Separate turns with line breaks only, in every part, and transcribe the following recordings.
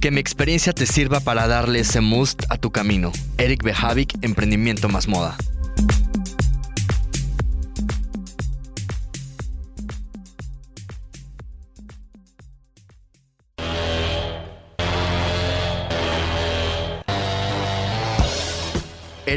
Que mi experiencia te sirva para darle ese must a tu camino. Eric Behavik, Emprendimiento más Moda.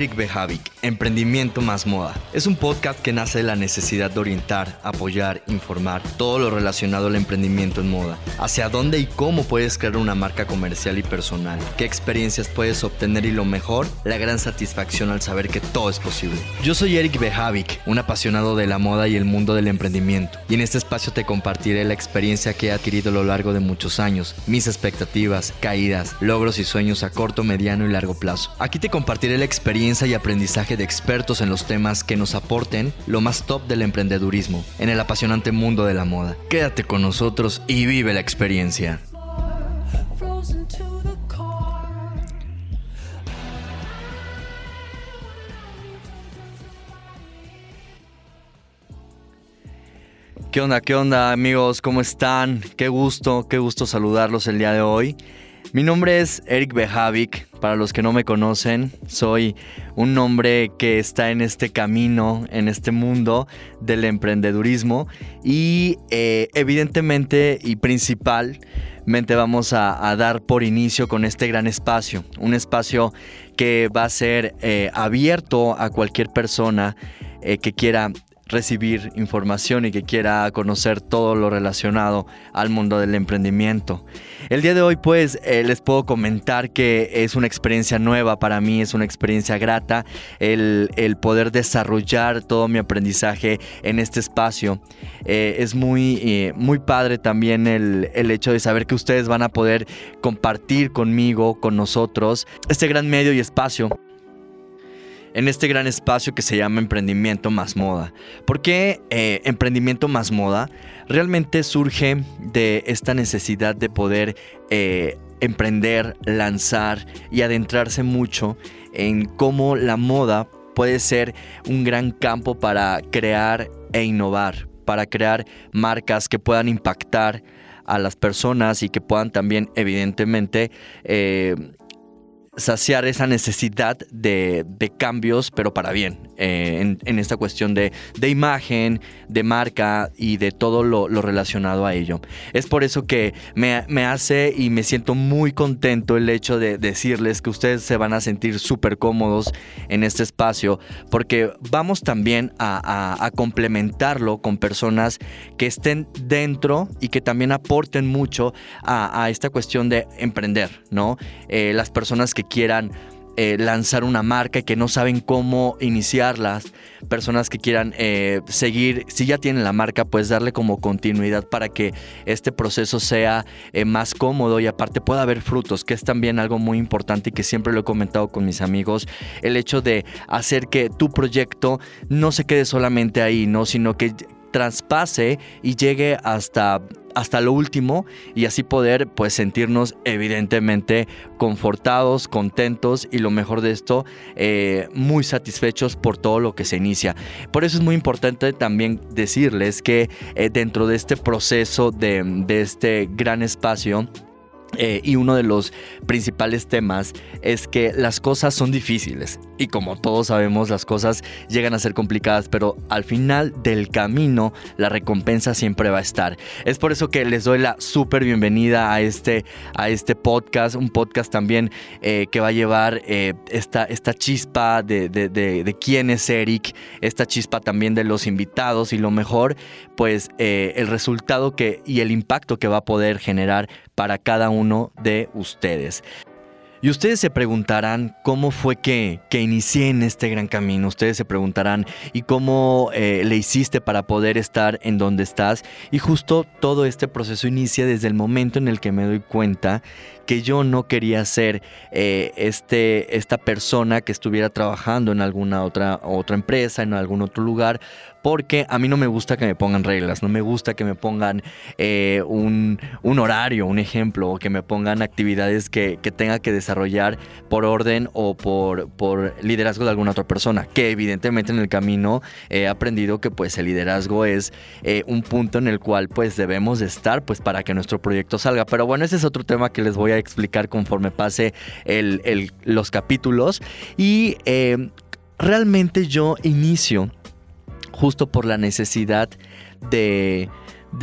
Eric Behavik, Emprendimiento más Moda. Es un podcast que nace de la necesidad de orientar, apoyar, informar todo lo relacionado al emprendimiento en moda. Hacia dónde y cómo puedes crear una marca comercial y personal. Qué experiencias puedes obtener y lo mejor, la gran satisfacción al saber que todo es posible. Yo soy Eric Behavik, un apasionado de la moda y el mundo del emprendimiento. Y en este espacio te compartiré la experiencia que he adquirido a lo largo de muchos años, mis expectativas, caídas, logros y sueños a corto, mediano y largo plazo. Aquí te compartiré la experiencia y aprendizaje de expertos en los temas que nos aporten lo más top del emprendedurismo en el apasionante mundo de la moda. Quédate con nosotros y vive la experiencia. ¿Qué onda, qué onda amigos? ¿Cómo están? Qué gusto, qué gusto saludarlos el día de hoy. Mi nombre es Eric Behavik. Para los que no me conocen, soy un hombre que está en este camino, en este mundo del emprendedurismo y eh, evidentemente y principalmente vamos a, dar por inicio con este gran espacio, un espacio que va a ser eh, abierto a cualquier persona eh, que quiera recibir información y que quiera conocer todo lo relacionado al mundo del emprendimiento. El día de hoy pues eh, les puedo comentar que es una experiencia nueva para mí, es una experiencia grata el, poder desarrollar todo mi aprendizaje en este espacio. Eh, es muy, eh, muy padre también el, el hecho de saber que ustedes van a poder compartir conmigo, con nosotros, este gran medio y espacio en este gran espacio que se llama Emprendimiento más Moda. ¿Por qué eh, Emprendimiento más Moda? Realmente surge de esta necesidad de poder eh, emprender, lanzar y adentrarse mucho en cómo la moda puede ser un gran campo para crear e innovar, para crear marcas que puedan impactar a las personas y que puedan también evidentemente eh, saciar esa necesidad de, cambios, pero para bien, eh, en, esta cuestión de, imagen, de marca y de todo lo, relacionado a ello. Es por eso que me, hace y me siento muy contento el hecho de decirles que ustedes se van a sentir súper cómodos en este espacio, porque vamos también a, complementarlo con personas que estén dentro y que también aporten mucho a, esta cuestión de emprender, ¿no? Eh, las personas que quieran eh, lanzar una marca y que no saben cómo iniciarlas, personas que quieran eh, seguir, si ya tienen la marca, pues darle como continuidad para que este proceso sea eh, más cómodo y aparte pueda haber frutos, que es también algo muy importante y que siempre lo he comentado con mis amigos, el hecho de hacer que tu proyecto no se quede solamente ahí, ¿no? Sino que traspase y llegue hasta hasta lo último y así poder pues sentirnos evidentemente confortados, contentos y lo mejor de esto eh, muy satisfechos por todo lo que se inicia. Por eso es muy importante también decirles que eh, dentro de este proceso de, de este gran espacio eh, y uno de los principales temas es que las cosas son difíciles y como todos sabemos las cosas llegan a ser complicadas pero al final del camino la recompensa siempre va a estar. Es por eso que les doy la súper bienvenida a este, a este podcast, un podcast también eh, que va a llevar eh, esta, esta chispa de, de, de, quién es Eric, esta chispa también de los invitados y lo mejor pues el resultado que, y el impacto que va a poder generar para cada uno de ustedes. Y ustedes se preguntarán cómo fue que, que, inicié en este gran camino. Ustedes se preguntarán, ¿y cómo eh, le hiciste para poder estar en donde estás? Y justo todo este proceso inicia desde el momento en el que me doy cuenta que yo no quería ser eh, este, esta persona que estuviera trabajando en alguna otra, otra empresa, en algún otro lugar, porque a mí no me gusta que me pongan reglas, no me gusta que me pongan eh, un, horario, un ejemplo, o que me pongan actividades que, tenga que desarrollar por orden o por, por liderazgo de alguna otra persona, que evidentemente en el camino he aprendido que pues el liderazgo es eh, un punto en el cual pues debemos estar pues para que nuestro proyecto salga. Pero bueno, ese es otro tema que les voy a explicar conforme pase los capítulos. Y eh, realmente yo inicio justo por la necesidad de,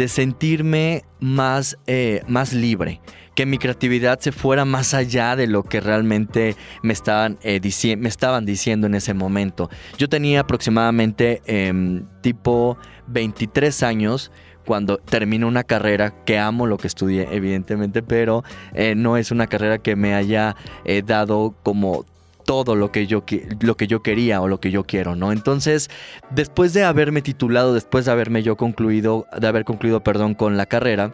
sentirme más, eh, más libre que mi creatividad se fuera más allá de lo que realmente me estaban, eh, me estaban diciendo en ese momento. Yo tenía aproximadamente em, tipo 23 años cuando termino una carrera que amo lo que estudié, evidentemente, pero eh, no es una carrera que me haya dado como todo lo que yo lo que yo quería o lo que yo quiero, ¿no? Entonces, después de haberme titulado, después de haberme yo concluido, de haber concluido, perdón, con la carrera,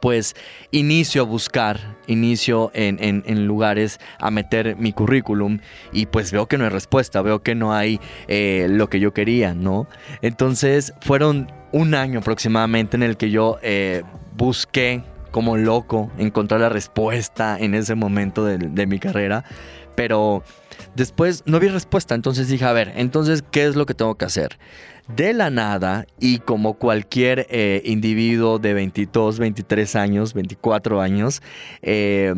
pues inicio a buscar, inicio en, lugares a meter mi currículum y pues veo que no hay respuesta, veo que no hay eh, lo que yo quería, ¿no? Entonces fueron un año aproximadamente en el que yo eh, busqué como loco encontrar la respuesta en ese momento de mi carrera pero después no vi respuesta, entonces dije, a ver, entonces, ¿qué es lo que tengo que hacer? De la nada, y como cualquier eh, individuo de 22, 23 años, 24 años, eh,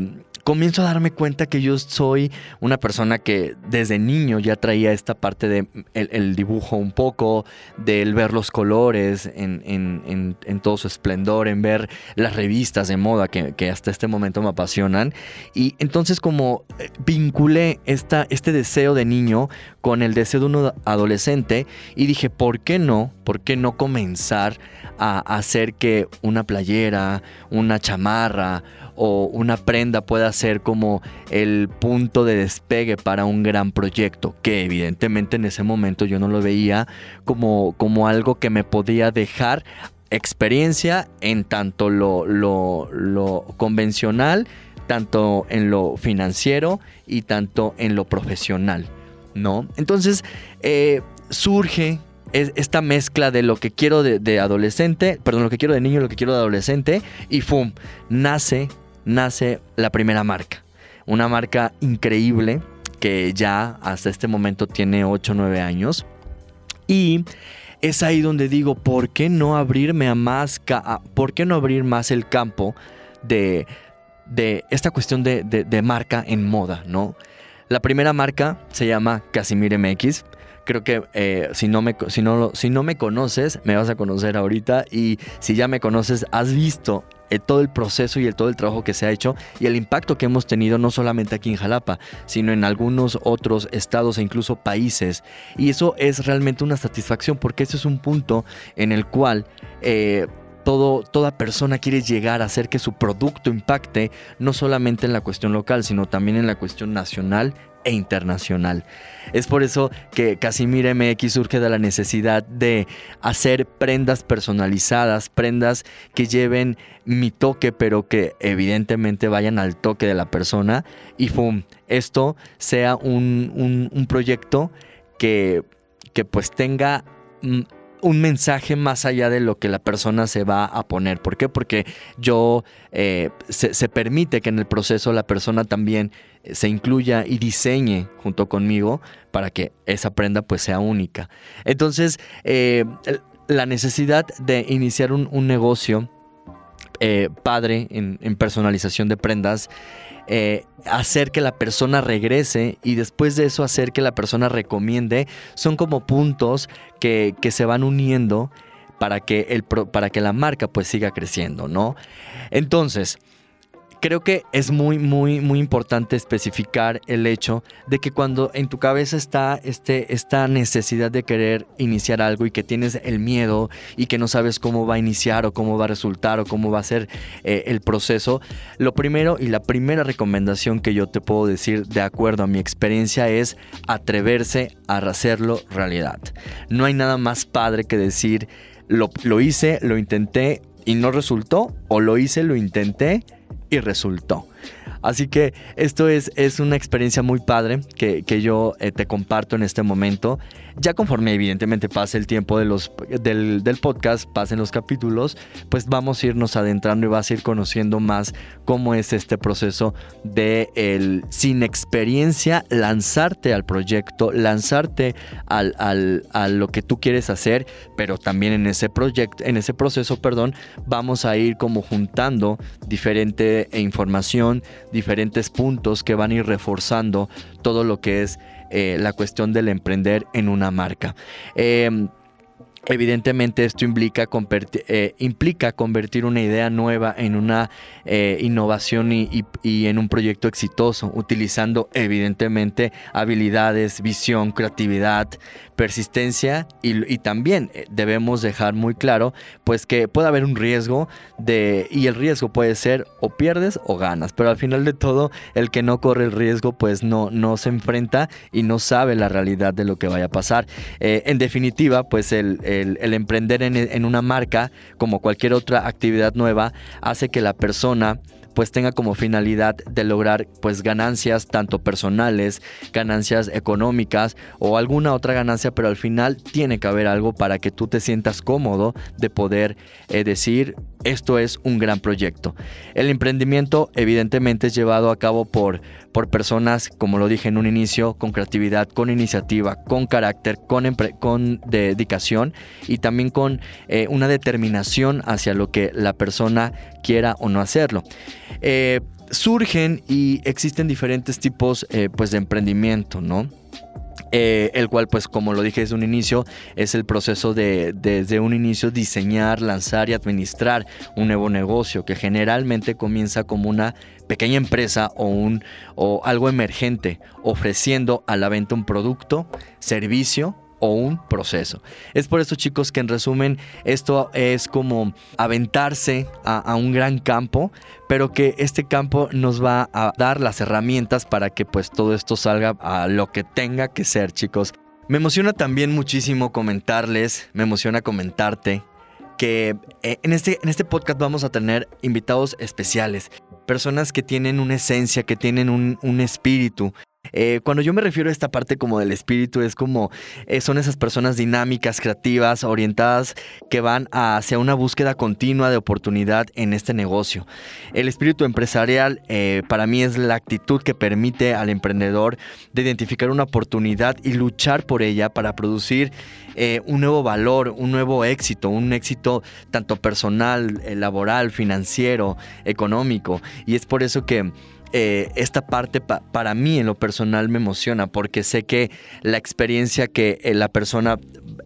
comienzo a darme cuenta que yo soy una persona que desde niño ya traía esta parte de el, dibujo un poco, del ver los colores en, todo su esplendor, en ver las revistas de moda que, hasta este momento me apasionan. Y entonces como eh, vinculé esta, este deseo de niño con el deseo de un adolescente y dije, ¿por qué no? ¿Por qué no comenzar a hacer que una playera, una chamarra, o una prenda pueda ser como el punto de despegue para un gran proyecto, que evidentemente en ese momento yo no lo veía como, como algo que me podía dejar experiencia en tanto lo, lo, convencional, tanto en lo financiero y tanto en lo profesional, ¿no? Entonces, eh, surge esta mezcla de lo que quiero de, de, adolescente, perdón, lo que quiero de niño, lo que quiero de adolescente, y ¡fum! Nace nace la primera marca. Una marca increíble que ya hasta este momento tiene 8 o 9 años. Y es ahí donde digo, ¿por qué no abrirme a más, por qué no abrir más el campo de, de esta cuestión de, de, marca en moda, ¿no? La primera marca se llama Casimir MX. Creo que eh, si, no me, si, no, si no me conoces, me vas a conocer ahorita. Y si ya me conoces, has visto todo el proceso y el, todo el trabajo que se ha hecho y el impacto que hemos tenido no solamente aquí en Jalapa, sino en algunos otros estados e incluso países. Y eso es realmente una satisfacción porque ese es un punto en el cual... Eh, todo, toda persona quiere llegar a hacer que su producto impacte no solamente en la cuestión local, sino también en la cuestión nacional e internacional. Es por eso que Casimir MX surge de la necesidad de hacer prendas personalizadas, prendas que lleven mi toque, pero que evidentemente vayan al toque de la persona. Y ¡pum! Esto sea un, proyecto que, que pues tenga mm, un mensaje más allá de lo que la persona se va a poner. ¿Por qué? Porque yo eh, se, permite que en el proceso la persona también eh, se incluya y diseñe junto conmigo para que esa prenda pues sea única. Entonces, eh, la necesidad de iniciar un, negocio padre en, en personalización de prendas eh, hacer que la persona regrese y después de eso hacer que la persona recomiende, son como puntos que, que se van uniendo para que, el, para que la marca pues siga creciendo, ¿no? Entonces, creo que es muy, muy, muy importante especificar el hecho de que cuando en tu cabeza está este, esta necesidad de querer iniciar algo y que tienes el miedo y que no sabes cómo va a iniciar o cómo va a resultar o cómo va a ser eh, el proceso, lo primero y la primera recomendación que yo te puedo decir de acuerdo a mi experiencia es atreverse a hacerlo realidad. No hay nada más padre que decir lo, lo hice, lo intenté y no resultó o lo hice, lo intenté y resultó. Así que esto es, es una experiencia muy padre que, yo eh, te comparto en este momento. Ya conforme evidentemente pase el tiempo de los, del, podcast, pasen los capítulos, pues vamos a irnos adentrando y vas a ir conociendo más cómo es este proceso de el sin experiencia lanzarte al proyecto, lanzarte al, al, a lo que tú quieres hacer, pero también en ese proyecto, en ese proceso, perdón, vamos a ir como juntando diferente información, diferentes puntos que van a ir reforzando todo lo que es eh, la cuestión del emprender en una marca. Em, Evidentemente esto implica, eh, implica, convertir una idea nueva en una eh, innovación y, en un proyecto exitoso, utilizando evidentemente habilidades, visión, creatividad, persistencia y, también eh, debemos dejar muy claro pues que puede haber un riesgo de y el riesgo puede ser o pierdes o ganas, pero al final de todo el que no corre el riesgo pues no, no se enfrenta y no sabe la realidad de lo que vaya a pasar. Eh, en definitiva pues el, emprender en, en una marca como cualquier otra actividad nueva hace que la persona pues tenga como finalidad de lograr pues ganancias tanto personales, ganancias económicas o alguna otra ganancia, pero al final tiene que haber algo para que tú te sientas cómodo de poder eh, decir esto es un gran proyecto. El emprendimiento evidentemente es llevado a cabo por, por personas, como lo dije en un inicio, con creatividad, con iniciativa, con carácter, con, dedicación y también con eh, una determinación hacia lo que la persona quiera o no hacerlo. Eh, surgen y existen diferentes tipos eh, pues de emprendimiento, ¿no? Eh, el cual pues como lo dije desde un inicio es el proceso de desde un inicio diseñar, lanzar y administrar un nuevo negocio que generalmente comienza como una pequeña empresa o, un, o algo emergente ofreciendo a la venta un producto, servicio o un proceso. Es por eso chicos que en resumen esto es como aventarse a, un gran campo, pero que este campo nos va a dar las herramientas para que pues todo esto salga a lo que tenga que ser chicos. Me emociona también muchísimo comentarles, me emociona comentarte que eh, en este, en este podcast vamos a tener invitados especiales, personas que tienen una esencia, que tienen un, un espíritu, eh, cuando yo me refiero a esta parte como del espíritu, es como eh, son esas personas dinámicas, creativas, orientadas que van hacia una búsqueda continua de oportunidad en este negocio. El espíritu empresarial eh, para mí es la actitud que permite al emprendedor de identificar una oportunidad y luchar por ella para producir un nuevo valor, un nuevo éxito, un éxito tanto personal, laboral, financiero, económico. Y es por eso que eh, esta parte para mí en lo personal me emociona porque sé que la experiencia que eh, la persona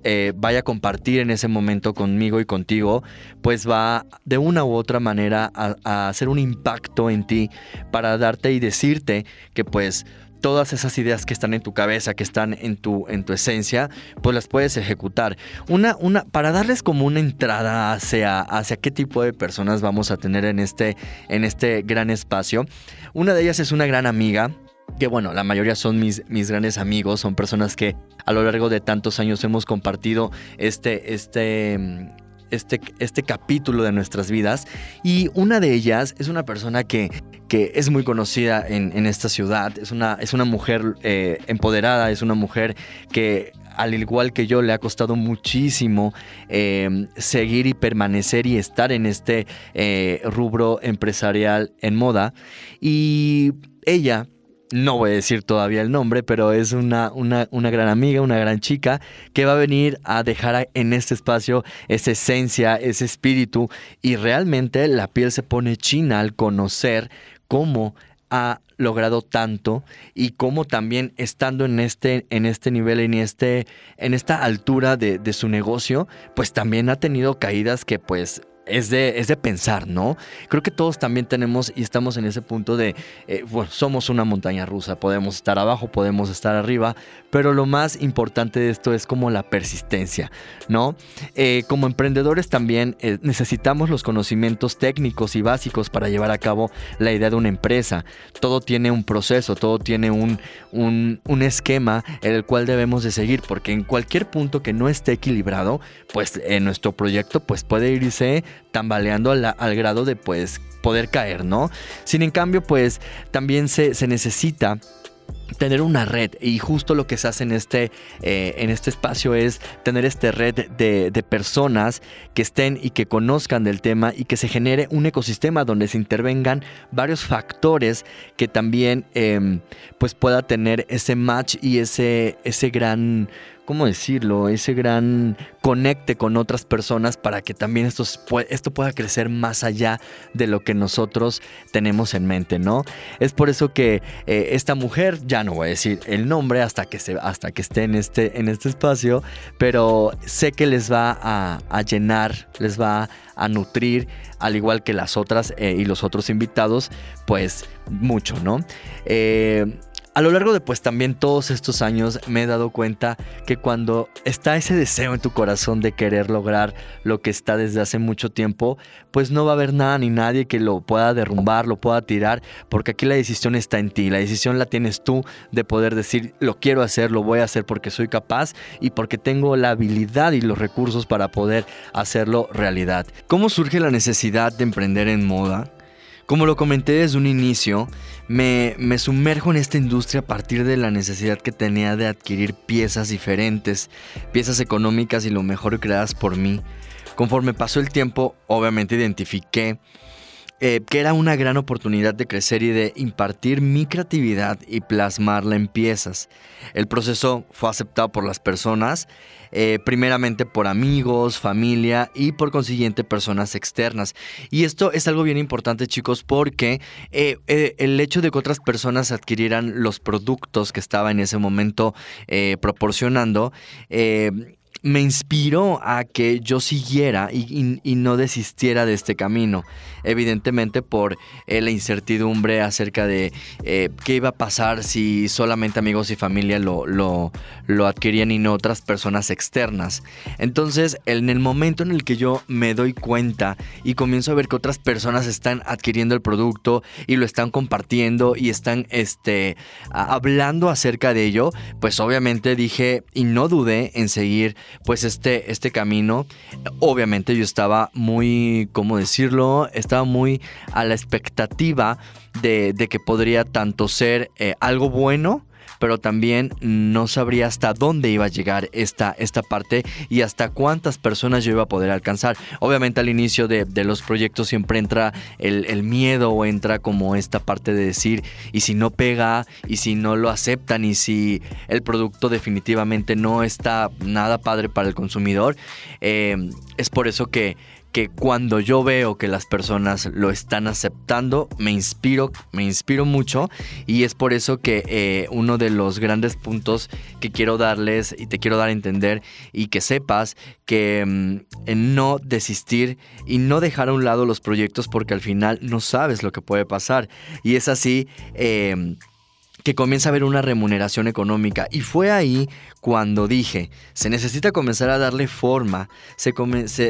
eh, vaya a compartir en ese momento conmigo y contigo, pues va de una u otra manera a, a hacer un impacto en ti para darte y decirte que pues todas esas ideas que están en tu cabeza, que están en tu, en tu esencia, pues las puedes ejecutar. Una, una, para darles como una entrada hacia, hacia qué tipo de personas vamos a tener en este, en este gran espacio. Una de ellas es una gran amiga, que bueno, la mayoría son mis, mis grandes amigos, son personas que a lo largo de tantos años hemos compartido este, este, este, este capítulo de nuestras vidas. Y una de ellas es una persona que, que es muy conocida en, esta ciudad. Es una, es una mujer eh, empoderada, es una mujer que al igual que yo, le ha costado muchísimo eh, seguir y permanecer y estar en este eh, rubro empresarial en moda. Y ella no voy a decir todavía el nombre, pero es una, una, gran amiga, una gran chica que va a venir a dejar en este espacio esa esencia, ese espíritu y realmente la piel se pone china al conocer cómo ha logrado tanto y cómo también estando en este, en este nivel, en, este, en esta altura de, de su negocio, pues también ha tenido caídas que pues es de, es de pensar, ¿no? Creo que todos también tenemos y estamos en ese punto de, eh, bueno, somos una montaña rusa, podemos estar abajo, podemos estar arriba, pero lo más importante de esto es como la persistencia, ¿no? Eh, como emprendedores también eh, necesitamos los conocimientos técnicos y básicos para llevar a cabo la idea de una empresa. Todo tiene un proceso, todo tiene un, un, esquema en el cual debemos de seguir, porque en cualquier punto que no esté equilibrado, pues en nuestro proyecto pues puede irse tambaleando al, grado de pues poder caer, ¿no? Sin en cambio, pues también se, se necesita tener una red y justo lo que se hace en este, eh, en este espacio es tener esta red de, personas que estén y que conozcan del tema y que se genere un ecosistema donde se intervengan varios factores que también em, pues pueda tener ese match y ese, ese gran ¿cómo decirlo? Ese gran conecte con otras personas para que también esto, esto pueda crecer más allá de lo que nosotros tenemos en mente, ¿no? Es por eso que eh, esta mujer, ya no voy a decir el nombre hasta que, se, hasta que esté en este, en este espacio, pero sé que les va a, llenar, les va a nutrir, al igual que las otras eh, y los otros invitados, pues mucho, ¿no? Eh, a lo largo de pues también todos estos años me he dado cuenta que cuando está ese deseo en tu corazón de querer lograr lo que está desde hace mucho tiempo, pues no va a haber nada ni nadie que lo pueda derrumbar, lo pueda tirar, porque aquí la decisión está en ti, la decisión la tienes tú de poder decir lo quiero hacer, lo voy a hacer porque soy capaz y porque tengo la habilidad y los recursos para poder hacerlo realidad. ¿Cómo surge la necesidad de emprender en moda? Como lo comenté desde un inicio, me, sumerjo en esta industria a partir de la necesidad que tenía de adquirir piezas diferentes, piezas económicas y lo mejor creadas por mí. Conforme pasó el tiempo, obviamente identifiqué eh, que era una gran oportunidad de crecer y de impartir mi creatividad y plasmarla en piezas. El proceso fue aceptado por las personas, eh, primeramente por amigos, familia y por consiguiente personas externas. Y esto es algo bien importante chicos porque eh, el hecho de que otras personas adquirieran los productos que estaba en ese momento proporcionando, me inspiró a que yo siguiera y, no desistiera de este camino. Evidentemente por eh, la incertidumbre acerca de eh, qué iba a pasar si solamente amigos y familia lo, lo, lo, adquirían y no otras personas externas. Entonces, en el momento en el que yo me doy cuenta y comienzo a ver que otras personas están adquiriendo el producto y lo están compartiendo y están este, hablando acerca de ello, pues obviamente dije y no dudé en seguir pues este, este camino. Obviamente yo estaba muy, ¿cómo decirlo? Estaba muy a la expectativa de, que podría tanto ser eh, algo bueno, pero también no sabría hasta dónde iba a llegar esta, esta parte y hasta cuántas personas yo iba a poder alcanzar. Obviamente al inicio de, los proyectos siempre entra el, miedo o entra como esta parte de decir, y si no pega, y si no lo aceptan, y si el producto definitivamente no está nada padre para el consumidor, eh, es por eso que que cuando yo veo que las personas lo están aceptando, me inspiro, me inspiro mucho y es por eso que eh, uno de los grandes puntos que quiero darles y te quiero dar a entender y que sepas que mm, no desistir y no dejar a un lado los proyectos porque al final no sabes lo que puede pasar y es así. Eh, que comienza a haber una remuneración económica. Y fue ahí cuando dije, se necesita comenzar a darle forma, se,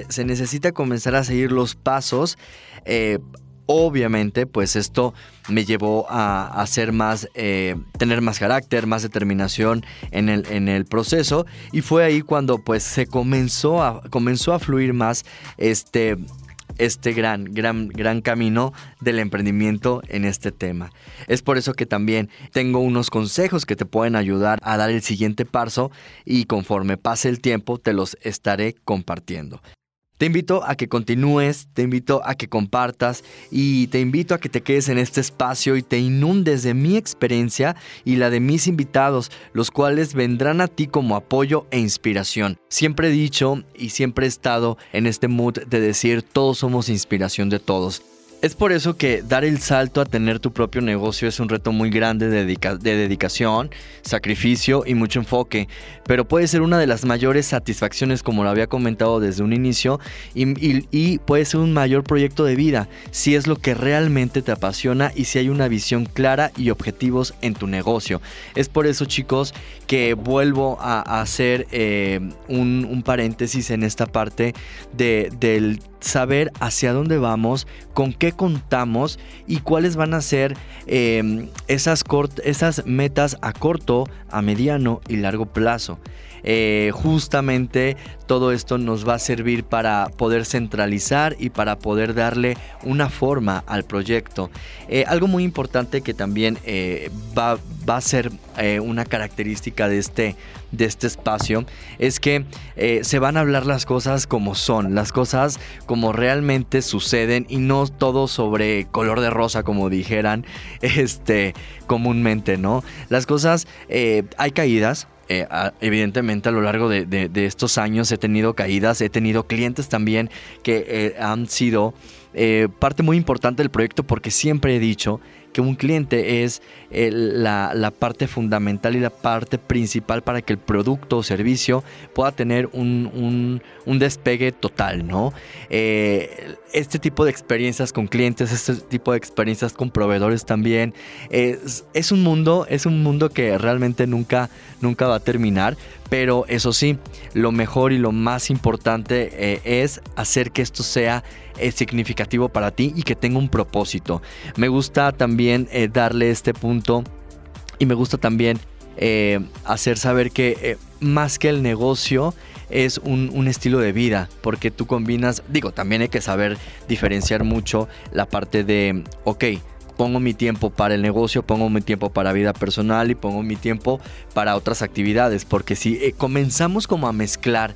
se, necesita comenzar a seguir los pasos. Eh, obviamente, pues esto me llevó a hacer más, eh, tener más carácter, más determinación en el, en el proceso. Y fue ahí cuando pues se comenzó a, comenzó a fluir más este este gran, gran, gran camino del emprendimiento en este tema. Es por eso que también tengo unos consejos que te pueden ayudar a dar el siguiente paso y conforme pase el tiempo te los estaré compartiendo. Te invito a que continúes, te invito a que compartas y te invito a que te quedes en este espacio y te inundes de mi experiencia y la de mis invitados, los cuales vendrán a ti como apoyo e inspiración. Siempre he dicho y siempre he estado en este mood de decir todos somos inspiración de todos. Es por eso que dar el salto a tener tu propio negocio es un reto muy grande de, dedicación, sacrificio y mucho enfoque, pero puede ser una de las mayores satisfacciones como lo había comentado desde un inicio y, puede ser un mayor proyecto de vida si es lo que realmente te apasiona y si hay una visión clara y objetivos en tu negocio. Es por eso chicos que vuelvo a, hacer eh, un, paréntesis en esta parte del saber hacia dónde vamos, con qué contamos y cuáles van a ser em, esas, esas metas a corto, a mediano y largo plazo. Eh, justamente todo esto nos va a servir para poder centralizar y para poder darle una forma al proyecto. Eh, algo muy importante que también eh, va, va, a ser una característica de este, de este espacio es que se van a hablar las cosas como son, las cosas como realmente suceden y no todo sobre color de rosa como dijeran este, comúnmente, ¿no? Las cosas, hay caídas, eh, evidentemente a lo largo de, estos años he tenido caídas, he tenido clientes también que eh, han sido eh, parte muy importante del proyecto porque siempre he dicho que un cliente es eh, la, parte fundamental y la parte principal para que el producto o servicio pueda tener un, despegue total, ¿no? Eh, este tipo de experiencias con clientes, este tipo de experiencias con proveedores también, es, un mundo, es un mundo que realmente nunca, nunca va a terminar, pero eso sí, lo mejor y lo más importante eh, es hacer que esto sea significativo para ti y que tenga un propósito. Me gusta también darle este punto. Y me gusta también eh, hacer saber que eh, más que el negocio es un, estilo de vida, porque tú combinas, digo, también hay que saber diferenciar mucho la parte de, ok, pongo mi tiempo para el negocio, pongo mi tiempo para vida personal y pongo mi tiempo para otras actividades, porque si eh, comenzamos como a mezclar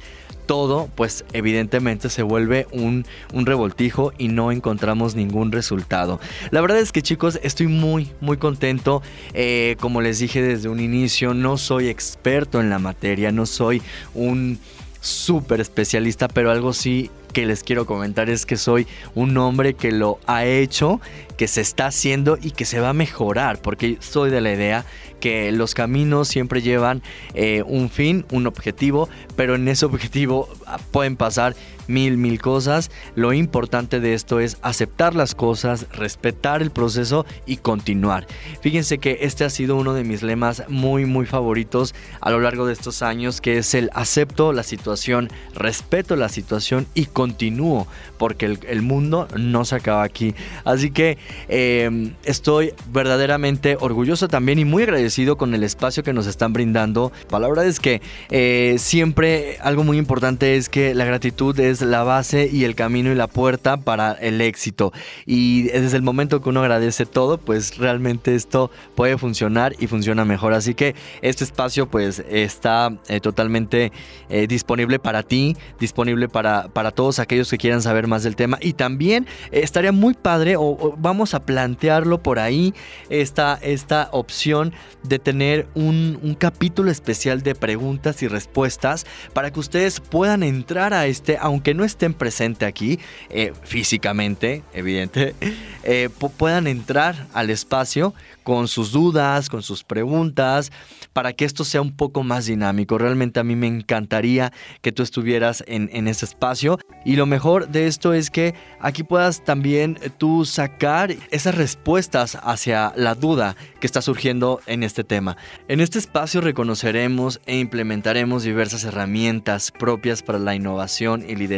todo, pues evidentemente se vuelve un, revoltijo y no encontramos ningún resultado. La verdad es que chicos, estoy muy, muy contento. Eh, como les dije desde un inicio, no soy experto en la materia, no soy un súper especialista, pero algo sí que les quiero comentar es que soy un hombre que lo ha hecho, que se está haciendo y que se va a mejorar, porque soy de la idea que los caminos siempre llevan eh, un fin, un objetivo, pero en ese objetivo ah, pueden pasar mil, mil cosas. Lo importante de esto es aceptar las cosas, respetar el proceso y continuar. Fíjense que este ha sido uno de mis lemas muy, muy favoritos a lo largo de estos años, que es el acepto la situación, respeto la situación y continúo, porque el, mundo no se acaba aquí. Así que em, estoy verdaderamente orgulloso también y muy agradecido con el espacio que nos están brindando. La verdad es que eh, siempre algo muy importante es que la gratitud es la base y el camino y la puerta para el éxito. Y desde el momento que uno agradece todo, pues realmente esto puede funcionar y funciona mejor. Así que este espacio pues está eh, totalmente eh, disponible para ti, disponible para, para todos aquellos que quieran saber más del tema. Y también eh, estaría muy padre, o, vamos a plantearlo por ahí, esta, esta opción de tener un, un capítulo especial de preguntas y respuestas para que ustedes puedan entrar a este, aunque que no estén presentes aquí eh, físicamente, evidente, eh, puedan entrar al espacio con sus dudas, con sus preguntas, para que esto sea un poco más dinámico. Realmente a mí me encantaría que tú estuvieras en, en ese espacio. Y lo mejor de esto es que aquí puedas también tú sacar esas respuestas hacia la duda que está surgiendo en este tema. En este espacio reconoceremos e implementaremos diversas herramientas propias para la innovación y liderazgo,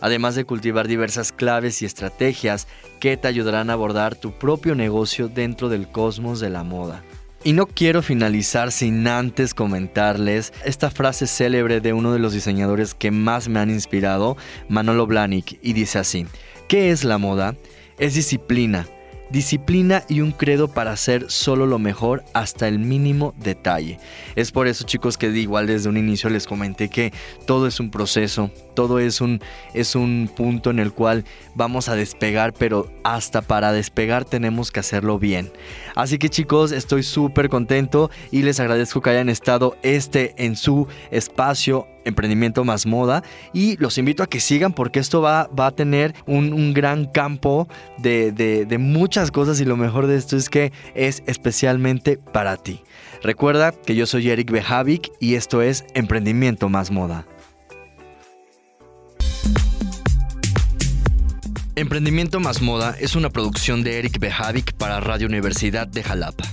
además de cultivar diversas claves y estrategias que te ayudarán a abordar tu propio negocio dentro del cosmos de la moda. Y no quiero finalizar sin antes comentarles esta frase célebre de uno de los diseñadores que más me han inspirado, Manolo Blahnik, y dice así, ¿qué es la moda? Es disciplina, disciplina y un credo para hacer solo lo mejor hasta el mínimo detalle. Es por eso chicos que igual desde un inicio les comenté que todo es un proceso, todo es un, es un punto en el cual vamos a despegar, pero hasta para despegar tenemos que hacerlo bien. Así que chicos, estoy súper contento y les agradezco que hayan estado este en su espacio Emprendimiento Más Moda y los invito a que sigan porque esto va, va a tener un, gran campo de, de muchas cosas y lo mejor de esto es que es especialmente para ti. Recuerda que yo soy Eric Bejavic y esto es Emprendimiento Más Moda. Emprendimiento Más Moda es una producción de Eric Bejavic para Radio Universidad de Jalapa.